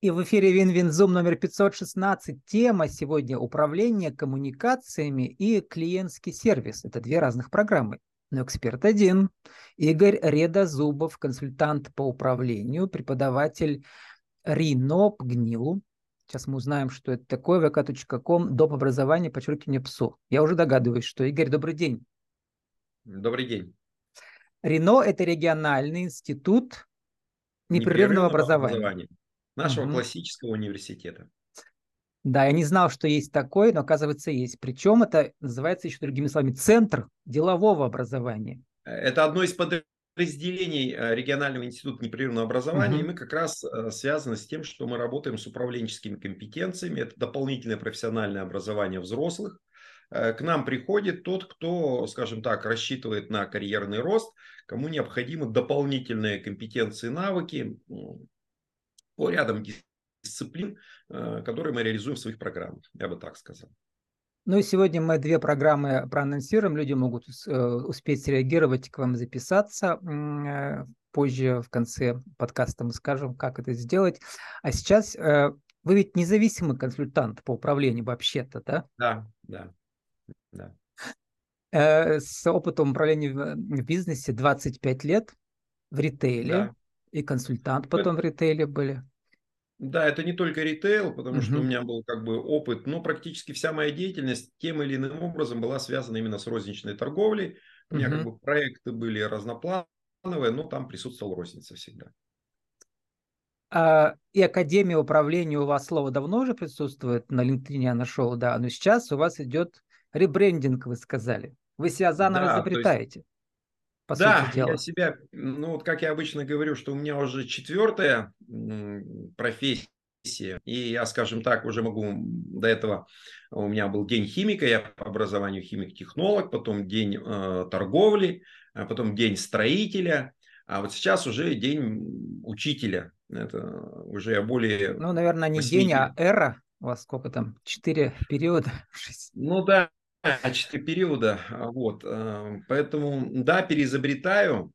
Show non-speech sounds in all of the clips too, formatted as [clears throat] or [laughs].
И в эфире WinWinZoom номер 516. Тема сегодня управление коммуникациями и клиентский сервис. Это две разных программы. Но эксперт один. Игорь Редозубов, консультант по управлению, преподаватель РИНО ПГНИУ. Сейчас мы узнаем, что это такое. vk.com, доп. образование, подчеркивание ПСУ. Я уже догадываюсь, что Игорь, добрый день. Добрый день. РИНО – это региональный институт непрерывного, непрерывного образования. образования нашего угу. классического университета. Да, я не знал, что есть такой, но оказывается есть. Причем это называется еще другими словами центр делового образования. Это одно из подразделений э, регионального института непрерывного образования, угу. и мы как раз э, связаны с тем, что мы работаем с управленческими компетенциями. Это дополнительное профессиональное образование взрослых. Э, к нам приходит тот, кто, скажем так, рассчитывает на карьерный рост, кому необходимы дополнительные компетенции, навыки, по рядам дисциплин, э, которые мы реализуем в своих программах, я бы так сказал. Ну и сегодня мы две программы проанонсируем, люди могут э, успеть среагировать, к вам записаться. Э, позже в конце подкаста мы скажем, как это сделать. А сейчас вы ведь независимый консультант по управлению вообще-то, да? Да, да, да. С опытом управления в бизнесе 25 лет в ритейле. Да. И консультант потом это... в ритейле были. Да, это не только ритейл, потому угу. что у меня был как бы опыт, но практически вся моя деятельность тем или иным образом была связана именно с розничной торговлей. У меня угу. как бы проекты были разноплановые, но там присутствовал розница всегда. А, и Академия управления у вас слово давно уже присутствует на LinkedIn, я нашел, да, но сейчас у вас идет ребрендинг, вы сказали. Вы себя заново да, изобретаете. Есть по да, сути дела. я себя, ну вот как я обычно говорю, что у меня уже четвертая профессия, и я, скажем так, уже могу до этого, у меня был день химика, я по образованию химик-технолог, потом день э, торговли, а потом день строителя, а вот сейчас уже день учителя. Это уже я более... Ну, наверное, не 8... день, а эра. У вас сколько там? Четыре периода? [laughs] Ну да, четыре периода. А, вот. Э, поэтому, да, переизобретаю.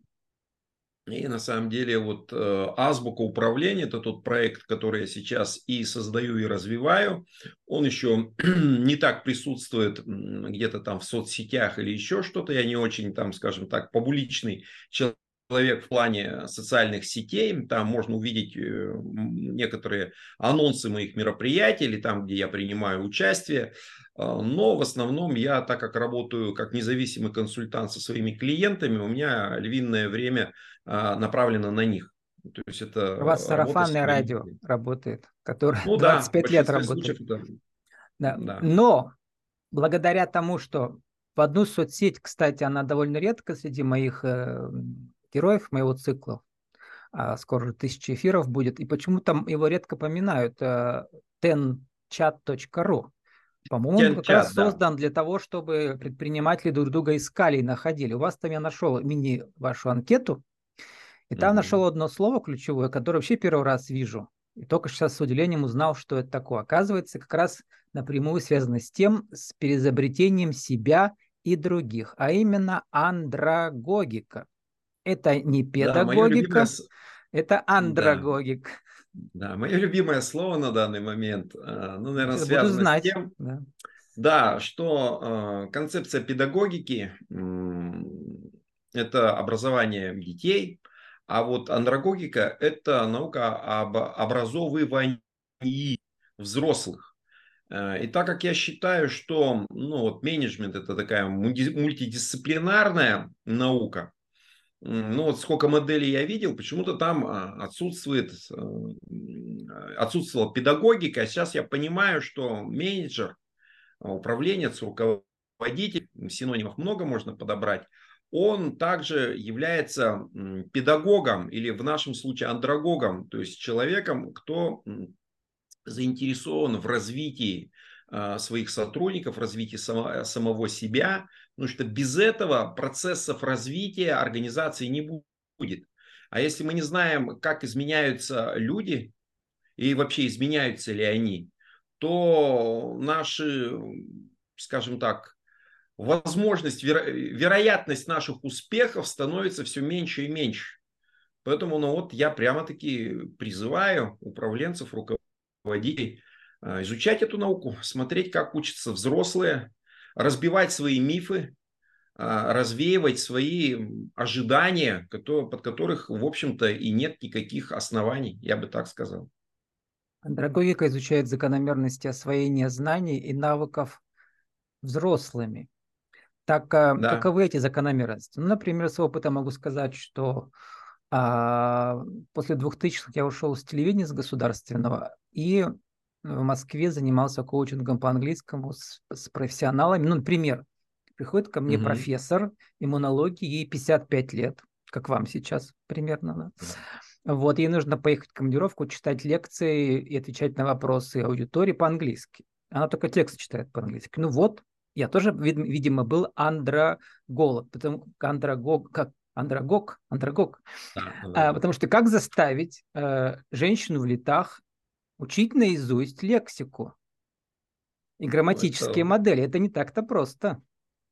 И на самом деле вот э, азбука управления, это тот проект, который я сейчас и создаю, и развиваю. Он еще [clears throat] не так присутствует где-то там в соцсетях или еще что-то. Я не очень там, скажем так, публичный человек человек в плане социальных сетей. Там можно увидеть э, некоторые анонсы моих мероприятий или там, где я принимаю участие. А, но в основном я, так как работаю как независимый консультант со своими клиентами, у меня львиное время а, направлено на них. То есть это у вас сарафанное радио работает, которое ну, 25 [laughs] да, лет работает. это... да. Да. Но благодаря тому, что в одну соцсеть, кстати, она довольно редко среди моих э, героев, моего цикла, а скоро тысяча эфиров будет, и почему там его редко поминают, э, tenchat.ru. По-моему, он как раз да. создан для того, чтобы предприниматели друг друга искали и находили. У вас там я нашел мини вашу анкету, и там mm-hmm. нашел одно слово ключевое, которое вообще первый раз вижу. И только сейчас с удивлением узнал, что это такое. Оказывается, как раз напрямую связано с тем, с переизобретением себя и других, а именно андрогогика. Это не педагогика, да, это андрогогика. Да. Да, мое любимое слово на данный момент, э, ну, наверное, Я связано знать. с тем, да. Да, что э, концепция педагогики – это образование детей, а вот андрогогика – это наука об образовывании взрослых. Э, и так как я считаю, что ну, вот менеджмент – это такая мультидисциплинарная наука, ну вот сколько моделей я видел, почему-то там а, отсутствует, э, отсутствовала педагогика. А сейчас я понимаю, что менеджер, а, управленец, руководитель, синонимов много можно подобрать, он также является педагогом или в нашем случае андрогогом, то есть человеком, кто заинтересован в развитии а, своих сотрудников, развитии самого себя, Потому что без этого процессов развития организации не будет. А если мы не знаем, как изменяются люди и вообще изменяются ли они, то наши, скажем так, возможность, веро, вероятность наших успехов становится все меньше и меньше. Поэтому ну вот я прямо-таки призываю управленцев, руководителей а, изучать эту науку, смотреть, как учатся взрослые, разбивать свои мифы, а, развеивать свои ожидания, под которых, в общем-то, и нет никаких оснований, я бы так сказал. Андрогогика изучает закономерности освоения знаний и навыков взрослыми. Так а, да. каковы эти закономерности? Ну, например, с опыта могу сказать, что а, после 2000-х я ушел с телевидения, с государственного, и в Москве занимался коучингом по английскому с, с профессионалами. Ну, например, приходит ко мне угу. профессор иммунологии, ей 55 лет, как вам сейчас примерно. Да? Вот, ей нужно поехать в командировку, читать лекции и отвечать на вопросы аудитории по-английски. Она только текст читает по-английски. Ну вот, я тоже, видимо, был андроголог, потому андрогог, как андрогог, андрогог, да, а, потому что как заставить э, женщину в летах учить наизусть лексику и грамматические это... модели? Это не так-то просто.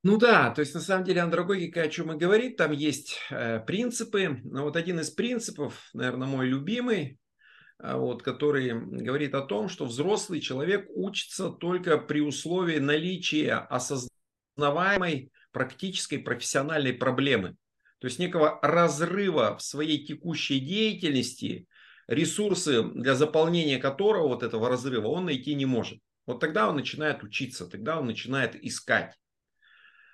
Ну да, то есть на самом деле андрогогика о чем и говорит, там есть э, принципы, но вот один из принципов, наверное, мой любимый, а, вот, который говорит о том, что взрослый человек учится только при условии наличия осознаваемой практической профессиональной проблемы. То есть некого разрыва в своей текущей деятельности, ресурсы для заполнения которого вот этого разрыва он найти не может. Вот тогда он начинает учиться, тогда он начинает искать.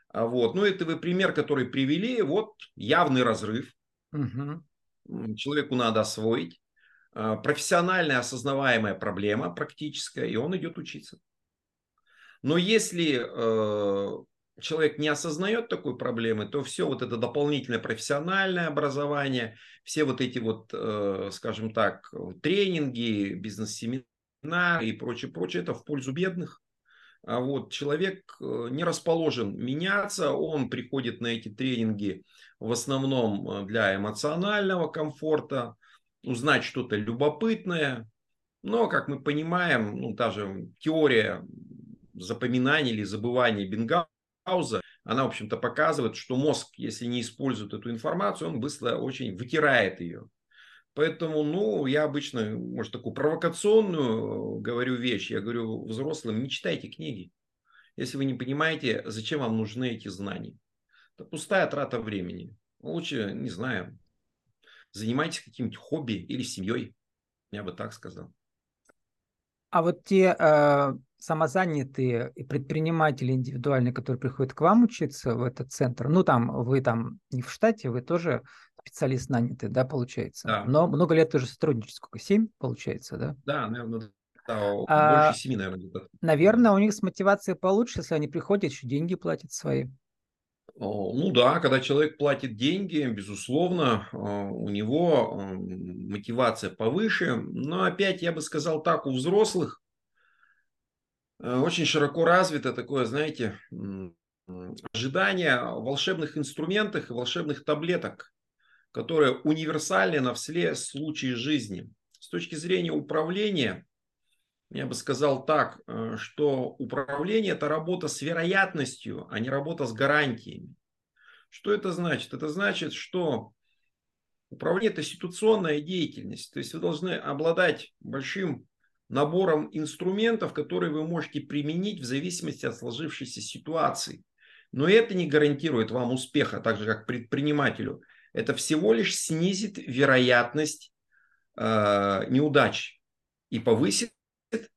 А вот. Ну, это вы пример, который привели. Вот явный разрыв. Угу. Человеку надо освоить. А, профессиональная осознаваемая проблема практическая, и он идет учиться. Но если э, человек не осознает такой проблемы, то все вот это дополнительное профессиональное образование, все вот эти вот, э, скажем так, тренинги, бизнес-семинары и прочее, прочее, это в пользу бедных. А вот человек э, не расположен меняться, он приходит на эти тренинги в основном для эмоционального комфорта, узнать что-то любопытное. Но, как мы понимаем, ну, та же теория запоминания или забывания Бенгауза, она, в общем-то, показывает, что мозг, если не использует эту информацию, он быстро очень вытирает ее. Поэтому, ну, я обычно, может, такую провокационную говорю вещь. Я говорю взрослым, не читайте книги. Если вы не понимаете, зачем вам нужны эти знания. Это пустая трата времени. Лучше, не знаю, занимайтесь каким-нибудь хобби или семьей. Я бы так сказал. А вот те э, самозанятые предприниматели индивидуальные, которые приходят к вам учиться в этот центр, ну там вы там не в штате, вы тоже специалист нанятый, да, получается? Да. Но много лет уже сотрудничаете, сколько, семь получается, да? Да, наверное, да, а, больше семи, наверное. Наверное, у них с мотивацией получше, если они приходят, еще деньги платят свои. Ну да, когда человек платит деньги, безусловно, а, у него мотивация повыше. Но опять я бы сказал так, у взрослых очень широко развито такое, знаете, ожидание волшебных инструментов и волшебных таблеток, которые универсальны на все случаи жизни. С точки зрения управления, я бы сказал так, э, что управление – это работа с вероятностью, а не работа с гарантиями. Что это значит? Это значит, что управление – это ситуационная деятельность. То есть вы должны обладать большим набором инструментов, которые вы можете применить в зависимости от сложившейся ситуации. Но это не гарантирует вам успеха, так же как предпринимателю. Это всего лишь снизит вероятность э, неудач и повысит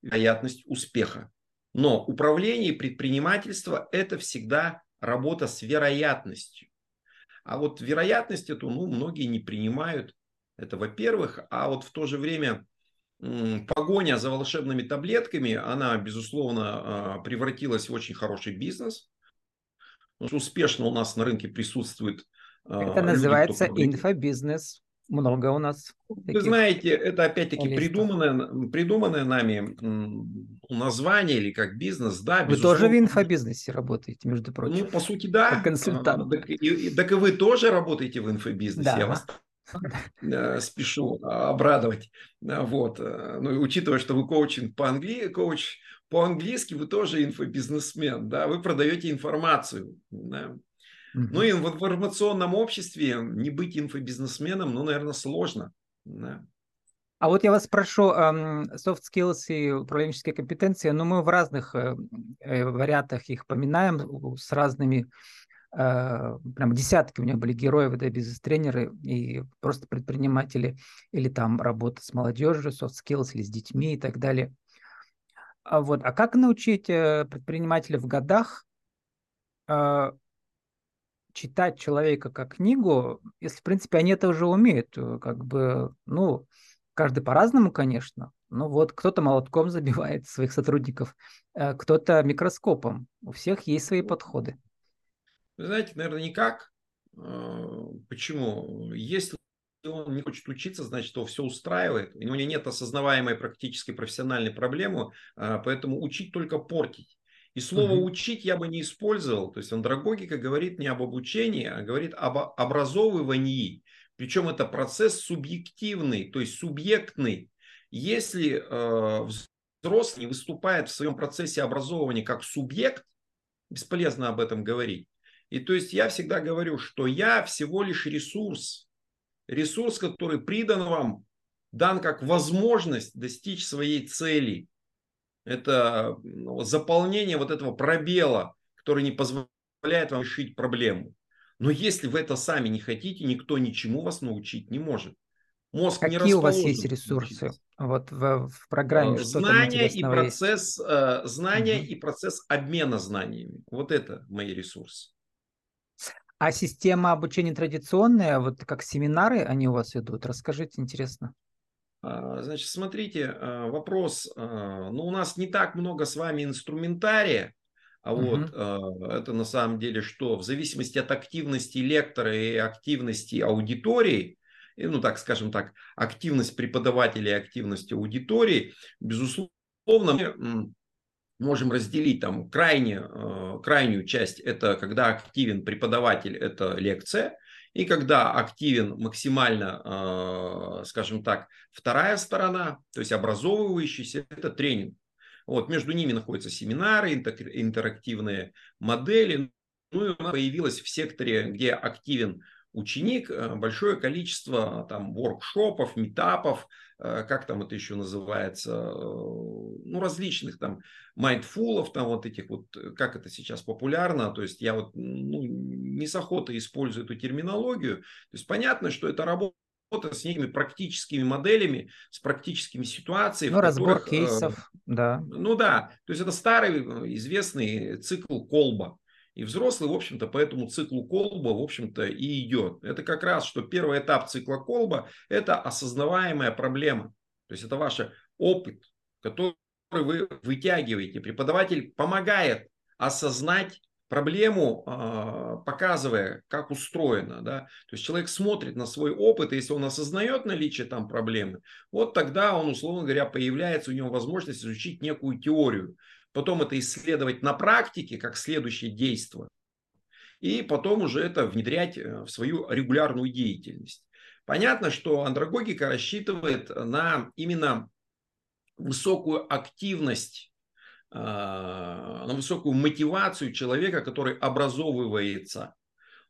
вероятность успеха. Но управление и это всегда работа с вероятностью. А вот вероятность эту ну, многие не принимают. Это во-первых. А вот в то же время погоня за волшебными таблетками, она, безусловно, а, превратилась в очень хороший бизнес. Успешно у нас на рынке присутствует а, Это называется инфобизнес много у нас. Вы знаете, это опять-таки придуманное, придуманное нами название или как бизнес, да. Вы тоже в инфобизнесе работаете, между прочим. Ну, по сути, да. Как консультант. Так и, так и вы тоже работаете в инфобизнесе. Да. Я вас спешу обрадовать. Вот. Э, ну, и учитывая, что вы коучинг по-английски, коуч по-английски, вы тоже инфобизнесмен, да, вы продаете информацию. Да? Угу. Ну и в информационном обществе не быть инфобизнесменом, ну, наверное, сложно. Да. А вот я вас спрошу, soft skills и управленческие компетенции, ну мы в разных э, э, вариантах их поминаем, с разными, э, прям десятки у меня были героев, да, бизнес-тренеры и просто предприниматели, или там работа с молодежью, soft skills, или с детьми и так далее. А вот, а как научить предпринимателя в годах читать человека как книгу, если, в принципе, они это уже умеют, как бы, ну, Каждый по-разному, конечно. Ну вот кто-то молотком [laughs] забивает своих сотрудников, э, кто-то микроскопом. У всех есть свои подходы. Вы знаете, наверное, никак. А, почему? Если он не хочет учиться, значит, его все устраивает. У него нет осознаваемой практической профессиональной проблемы, а, поэтому учить только портить. И слово угу. учить я бы не использовал. То есть андрогогика говорит не об обучении, а говорит об образовывании. Причем это процесс субъективный, то есть субъектный. Если э, взрослый не выступает в своем процессе образования как субъект, бесполезно об этом говорить. И то есть я всегда говорю, что я всего лишь ресурс. Ресурс, который придан вам, дан как возможность достичь своей цели. Это ну, заполнение вот этого пробела, который не позволяет вам решить проблему. Но если вы это сами не хотите, никто ничему вас научить не может. Мозг Какие не у вас есть ресурсы? Вот в, в программе э, знания и процесс есть? Э, знания угу. и процесс обмена знаниями. Вот это мои ресурсы. А система обучения традиционная, вот как семинары они у вас идут? Расскажите, интересно. А, значит, смотрите, э, вопрос. Ну, у нас не так много с вами инструментария, а угу. вот э, это на самом деле что? В зависимости от активности лектора и активности аудитории, ну так скажем так, активность преподавателя и активность аудитории, безусловно, мы можем разделить там крайне, э, крайнюю часть, это когда активен преподаватель, это лекция, и когда активен максимально, э, скажем так, вторая сторона, то есть образовывающийся, это тренинг. Вот, между ними находятся семинары, интерактивные модели. Ну и у нас появилось в секторе, где активен ученик, э, большое количество там воркшопов, метапов, э, как там это еще называется, э, ну, различных там майндфулов, там вот этих вот, как это сейчас популярно, то есть я вот ну, не с охотой использую эту терминологию, то есть понятно, что это работа работа с некими практическими моделями, с практическими ситуациями. Ну, разбор которых, кейсов, э, да. Ну да, то есть это старый известный цикл Колба. И взрослый, в общем-то, по этому циклу Колба, в общем-то, и идет. Это как раз, что первый этап цикла Колба – это осознаваемая проблема. То есть это ваш опыт, который вы вытягиваете. Преподаватель помогает осознать проблему, а, показывая, как устроено. Да? То есть человек смотрит на свой опыт, и если он осознает наличие там проблемы, вот тогда он, условно говоря, появляется у него возможность изучить некую теорию. Потом это исследовать на практике, как следующее действие. И потом уже это внедрять э, в свою регулярную деятельность. Понятно, что андрогогика рассчитывает на именно высокую активность а, на высокую мотивацию человека, который образовывается.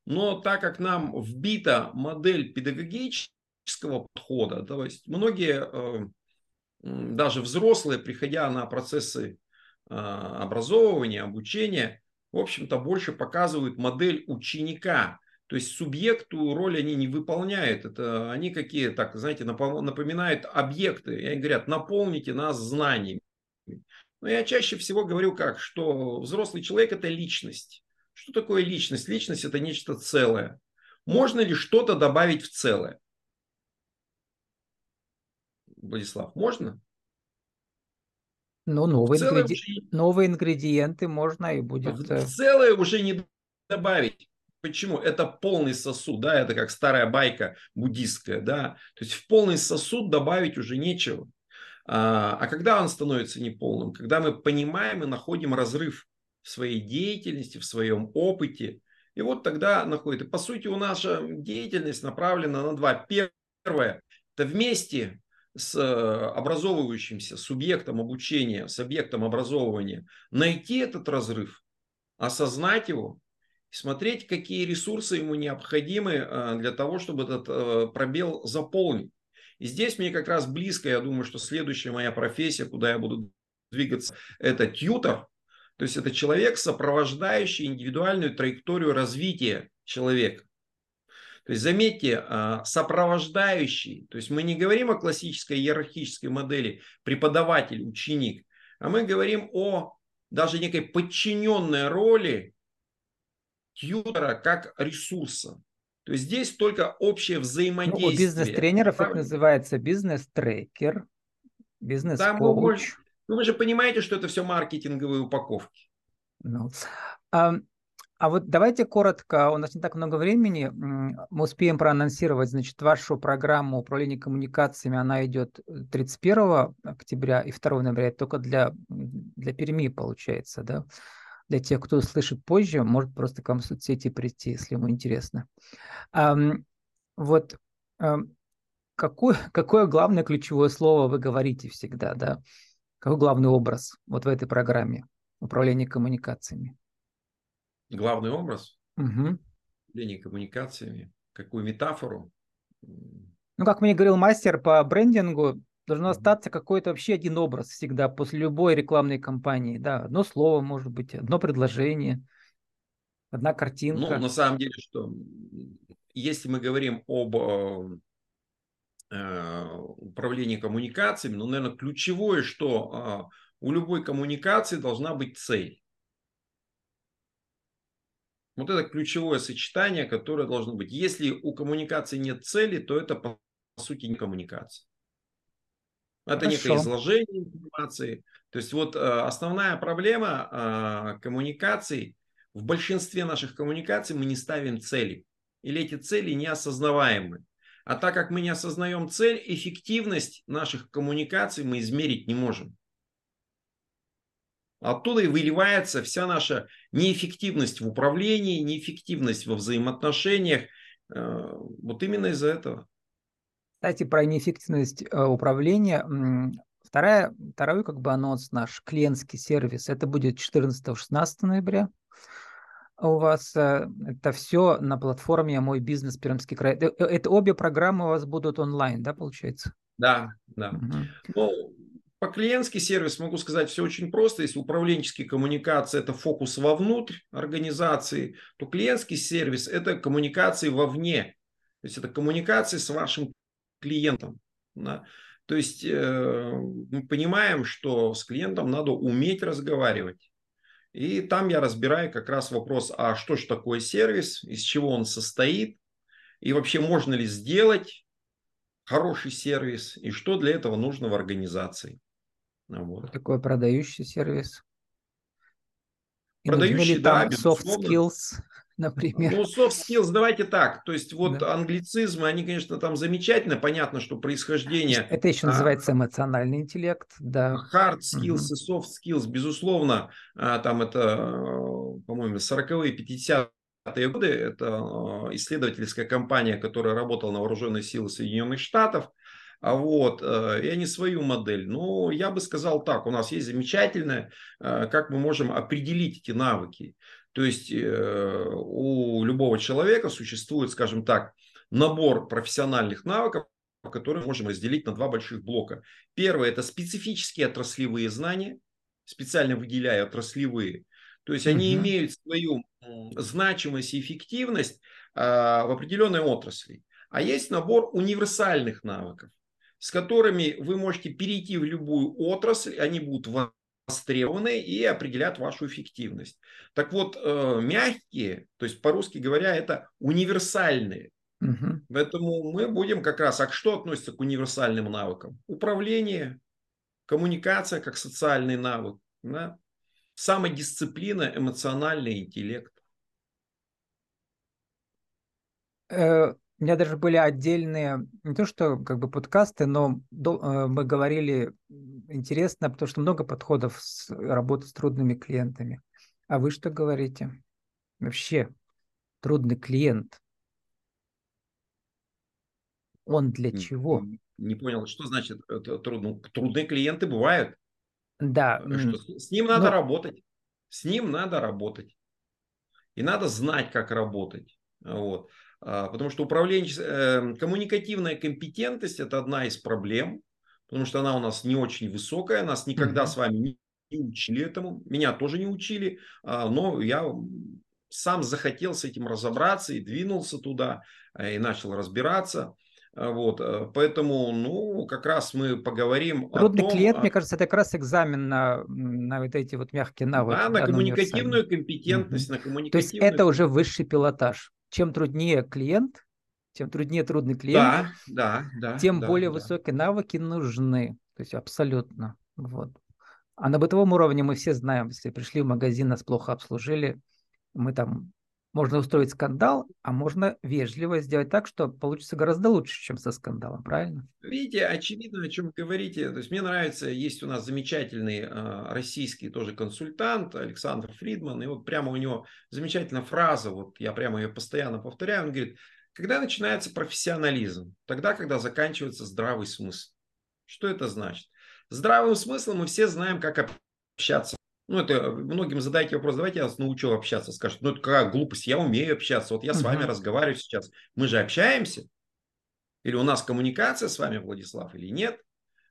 Но так как нам вбита модель педагогического подхода, то есть многие, э, даже взрослые, приходя на процессы образовывания, обучения, в общем-то, больше показывают модель ученика. То есть субъекту роль они не выполняют. Это они какие, так, знаете, напоминают объекты. И они говорят, наполните нас знаниями. Но я чаще всего говорю как, что взрослый человек – это личность. Что такое личность? Личность – это нечто целое. Можно ли что-то добавить в целое? Владислав, можно? Ну, новые, ингреди... уже... новые ингредиенты можно и будет... В э, целое уже не добавить. Почему? Это полный сосуд, да, это как старая байка буддистская, да. То есть в полный сосуд добавить уже нечего. А, а когда он становится неполным? Когда мы понимаем и находим разрыв в своей деятельности, в своем опыте. И вот тогда находит. И по сути у наша деятельность направлена на два. Первое – это вместе с э, образовывающимся субъектом обучения, с объектом образования найти этот разрыв, осознать его смотреть, какие ресурсы ему необходимы э, для того, чтобы этот э, пробел заполнить. И здесь мне как раз близко, я думаю, что следующая моя профессия, куда я буду двигаться, это тьютер. То есть это человек, сопровождающий индивидуальную траекторию развития человека. То есть заметьте, э, сопровождающий. То есть мы не говорим о классической иерархической модели преподаватель-ученик, а мы говорим о даже некой подчиненной роли тьютера как ресурса. То есть здесь только общее взаимодействие. Ну, у бизнес-тренеров это называется бизнес-трекер, бизнес-коуч. Ну, вы же понимаете, что это все маркетинговые упаковки. Ну, а, а вот давайте коротко, у нас не так много времени, мы успеем проанонсировать, значит, вашу программу управления коммуникациями, она идет 31 октября и 2 ноября, только для, для Перми получается, да? для тех, кто услышит позже, может просто к вам в соцсети прийти, если ему интересно. Вот какое, [laughs] какое главное ключевое слово вы говорите всегда, да? Какой главный образ вот в этой программе управления коммуникациями? Главный образ? Угу. Управление коммуникациями. Какую метафору? Ну, как мне говорил мастер по брендингу, должно остаться какой-то вообще один образ всегда после любой рекламной кампании. Да, одно слово может быть, одно предложение, одна картинка. Ну, на самом деле, что если мы говорим об э, э управлении коммуникациями, ну, наверное, ключевое, что э, у любой коммуникации должна быть цель. Вот это ключевое сочетание, которое должно быть. Если у коммуникации нет цели, то это по сути не коммуникация. Это Хорошо. некое изложение информации. То есть вот э, основная проблема э, коммуникаций, в большинстве наших коммуникаций мы не ставим цели. Или эти цели неосознаваемы. А так как мы не осознаем цель, эффективность наших коммуникаций мы измерить не можем. Оттуда и выливается вся наша неэффективность в управлении, неэффективность во взаимоотношениях. Э, вот именно из-за этого. Кстати, про неэффективность э, управления. Вторая, второй как бы анонс наш, клиентский сервис, это будет 14-16 ноября. У вас э, это все на платформе «Мой бизнес Пермский край». Это, это обе программы у вас будут онлайн, да, получается? Да, да. Угу. Ну, по клиентский сервис могу сказать все очень просто. Если управленческие коммуникации – это фокус вовнутрь организации, то клиентский сервис – это коммуникации вовне. То есть это коммуникации с вашим клиентом. Да? То есть э, мы понимаем, что с клиентом надо уметь разговаривать. И там я разбираю как раз вопрос, а что же такое сервис, из чего он состоит, и вообще можно ли сделать хороший сервис, и что для этого нужно в организации. Вот. Такой продающий сервис. Продающий, да, soft skills [laughs] например. Ну, soft skills, давайте так. То есть вот да. англицизмы, они, конечно, там замечательно. Понятно, что происхождение... Это еще а, называется эмоциональный интеллект, да. Hard skills угу. и soft skills, безусловно, а, там это, по-моему, 40-е, 50-е годы. Это а, исследовательская компания, которая работала на вооруженные силы Соединенных Штатов. А вот, э, и они свою модель. Но я бы сказал так, у нас есть замечательное, э, как мы можем определить эти навыки. То есть э, у любого человека существует, скажем так, набор профессиональных навыков, которые мы можем разделить на два больших блока. Первое – это специфические отраслевые знания, специально выделяя отраслевые. То есть они угу. имеют свою значимость и эффективность а, в определенной отрасли. А есть набор универсальных навыков, с которыми вы можете перейти в любую отрасль, они будут востребованы и определят вашу эффективность. Так вот, э, мягкие, то есть по-русски говоря, это универсальные. Угу. Поэтому мы будем как раз, а что относится к универсальным навыкам? Управление, коммуникация как социальный навык, да? самодисциплина, эмоциональный интеллект. Э, у меня даже были отдельные, не то что как бы подкасты, но до, э, мы говорили интересно, потому что много подходов с работы с трудными клиентами. А вы что говорите? Вообще, трудный клиент. Он для чего? Не, не понял, что значит это трудно? Трудные клиенты бывают. Да. Что, с ним надо но... работать. С ним надо работать. И надо знать, как работать. Вот. А, потому что управленческая, э, коммуникативная компетентность – это одна из проблем, потому что она у нас не очень высокая, нас никогда mm-hmm. с вами не, не учили этому, меня тоже не учили, а, но я сам захотел с этим разобраться и двинулся туда, э, и начал разбираться. А, вот, э, поэтому, ну, как раз мы поговорим Трудный о том... клиент, мне кажется, это как раз экзамен на, на вот эти вот мягкие навыки. Да, на коммуникативную компетентность, угу. на коммуникативную... То есть это уже высший пилотаж. Чем труднее клиент, чем труднее трудный клиент, да, да, да, тем да, более да. высокие навыки нужны. То есть абсолютно. Вот. А на бытовом уровне мы все знаем, если пришли в магазин, нас плохо обслужили, мы там можно устроить скандал, а можно вежливо сделать так, что получится гораздо лучше, чем со скандалом, правильно? Видите, очевидно, о чем говорите. То есть мне нравится, есть у нас замечательный э, российский тоже консультант Александр Фридман, и вот прямо у него замечательная фраза, вот я прямо ее постоянно повторяю, он говорит, когда начинается профессионализм? Тогда, когда заканчивается здравый смысл. Что это значит? Здравым смыслом мы все знаем, как общаться ну, это многим задайте вопрос, давайте я вас научу общаться. Скажут, ну, это какая глупость, я умею общаться. Вот я с вами разговариваю сейчас. Мы же общаемся. Или у нас коммуникация с вами, Владислав, или нет?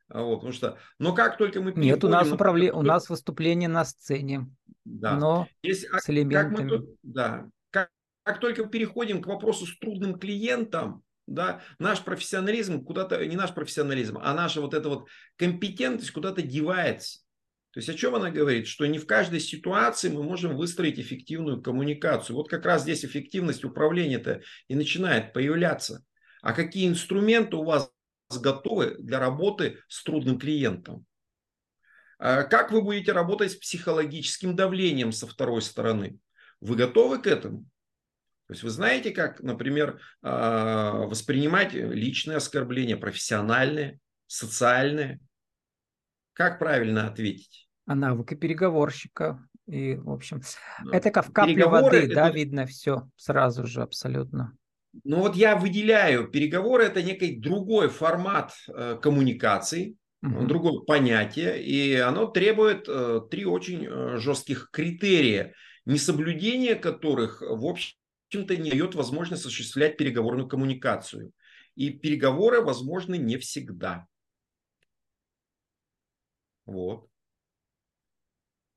А вот, потому что, но как только мы Нет, у нас, управле... у нас выступление на сцене, да. но Если, а с элементами. Как мы, да, как, как только мы переходим к вопросу с трудным клиентом, да, наш профессионализм куда-то, не наш профессионализм, а наша вот эта вот компетентность куда-то девается. То есть о чем она говорит? Что не в каждой ситуации мы можем выстроить эффективную коммуникацию. Вот как раз здесь эффективность управления-то и начинает появляться. А какие инструменты у вас готовы для работы с трудным клиентом? А как вы будете работать с психологическим давлением со второй стороны? Вы готовы к этому? То есть вы знаете, как, например, а, воспринимать личные оскорбления, профессиональные, социальные? Как правильно ответить? А навыки переговорщика. И, в общем, да. это как в капле воды, это... да, видно все сразу же абсолютно. Ну вот я выделяю, переговоры это некий другой формат э, коммуникации, угу. другое понятие, и оно требует э, три очень э, жестких критерия, несоблюдение которых, в общем-то, не дает возможность осуществлять переговорную коммуникацию. И переговоры возможны не всегда. Вот.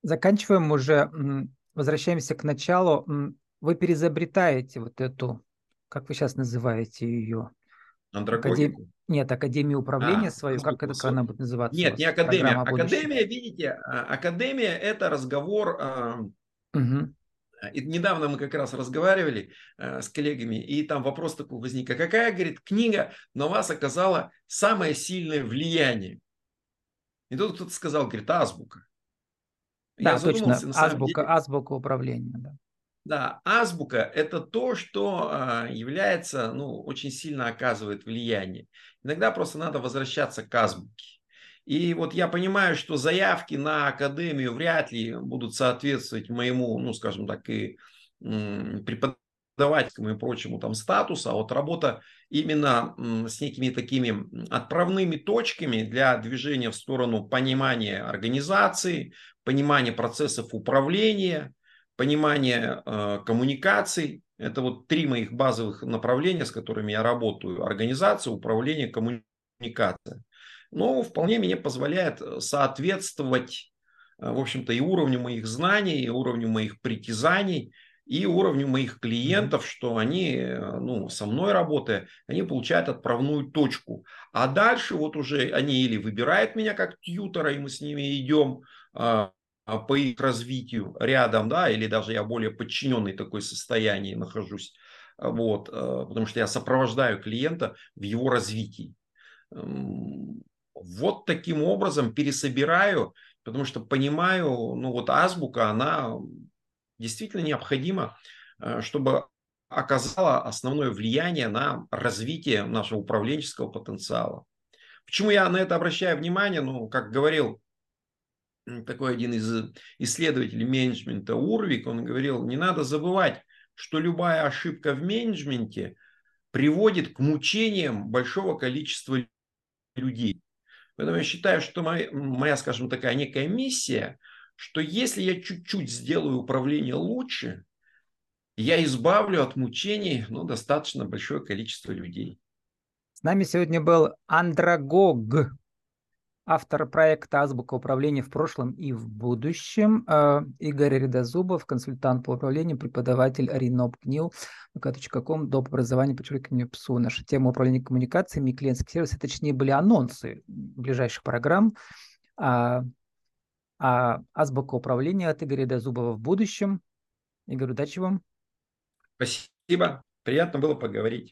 Заканчиваем уже, возвращаемся к началу. Вы перезабретаете вот эту, как вы сейчас называете ее? Андрогогику? Академ... Нет, Академию управления а, свою, как это она будет называться? Нет, не Академия. Академия, видите, а, Академия это разговор... Угу. И недавно мы как раз разговаривали э, с коллегами, и там вопрос такой возник. А какая, говорит, книга на вас оказала самое сильное влияние? И тут кто-то сказал, говорит, азбука. Да, Я точно, азбука, деле, азбука управления. Да. да, азбука – это то, что а, является, ну, очень сильно оказывает влияние. Иногда просто надо возвращаться к азбуке. И вот я понимаю, что заявки на академию вряд ли будут соответствовать моему, ну, скажем так, и преподавательскому преподавательскому и прочему там статуса, а вот работа именно с некими такими отправными точками для движения в сторону понимания организации, понимания процессов управления, понимания э, коммуникаций. Это вот три моих базовых направления, с которыми я работаю. Организация, управление, коммуникация. Но вполне мне позволяет соответствовать, э, в общем-то, и уровню моих знаний, и уровню моих притязаний – и уровню моих клиентов, что они, э, ну, со мной работая, они получают отправную точку. А дальше вот уже они или выбирают меня как тьютера, и мы с ними идем а, а, по их развитию рядом, да, или даже я более подчиненный такой состоянии нахожусь, а, вот, а, потому что я сопровождаю клиента в его развитии. Вот таким образом пересобираю, потому что понимаю, ну вот азбука, она действительно необходимо, э, чтобы оказала основное влияние на развитие нашего управленческого потенциала. Почему я на это обращаю внимание? Ну, как говорил такой один из исследователей менеджмента Урвик, он говорил, не надо забывать, что любая ошибка в менеджменте приводит к мучениям большого количества людей. Поэтому я считаю, что моя, моя скажем, такая некая миссия – что если я чуть-чуть сделаю управление лучше, я избавлю от мучений ну, достаточно большое количество людей. С нами сегодня был Андрагог, автор проекта «Азбука управления в прошлом и в будущем», э, Игорь Редозубов, консультант по управлению, преподаватель Риноб КНИЛ, vk.com, доп. образование, подчеркивание ПСУ. Наша тема управления коммуникациями и клиентских сервисов, точнее, были анонсы ближайших программ. А, азбука управления от Игоря Редозубова в будущем. Игорь, удачи вам. Спасибо. Приятно было поговорить.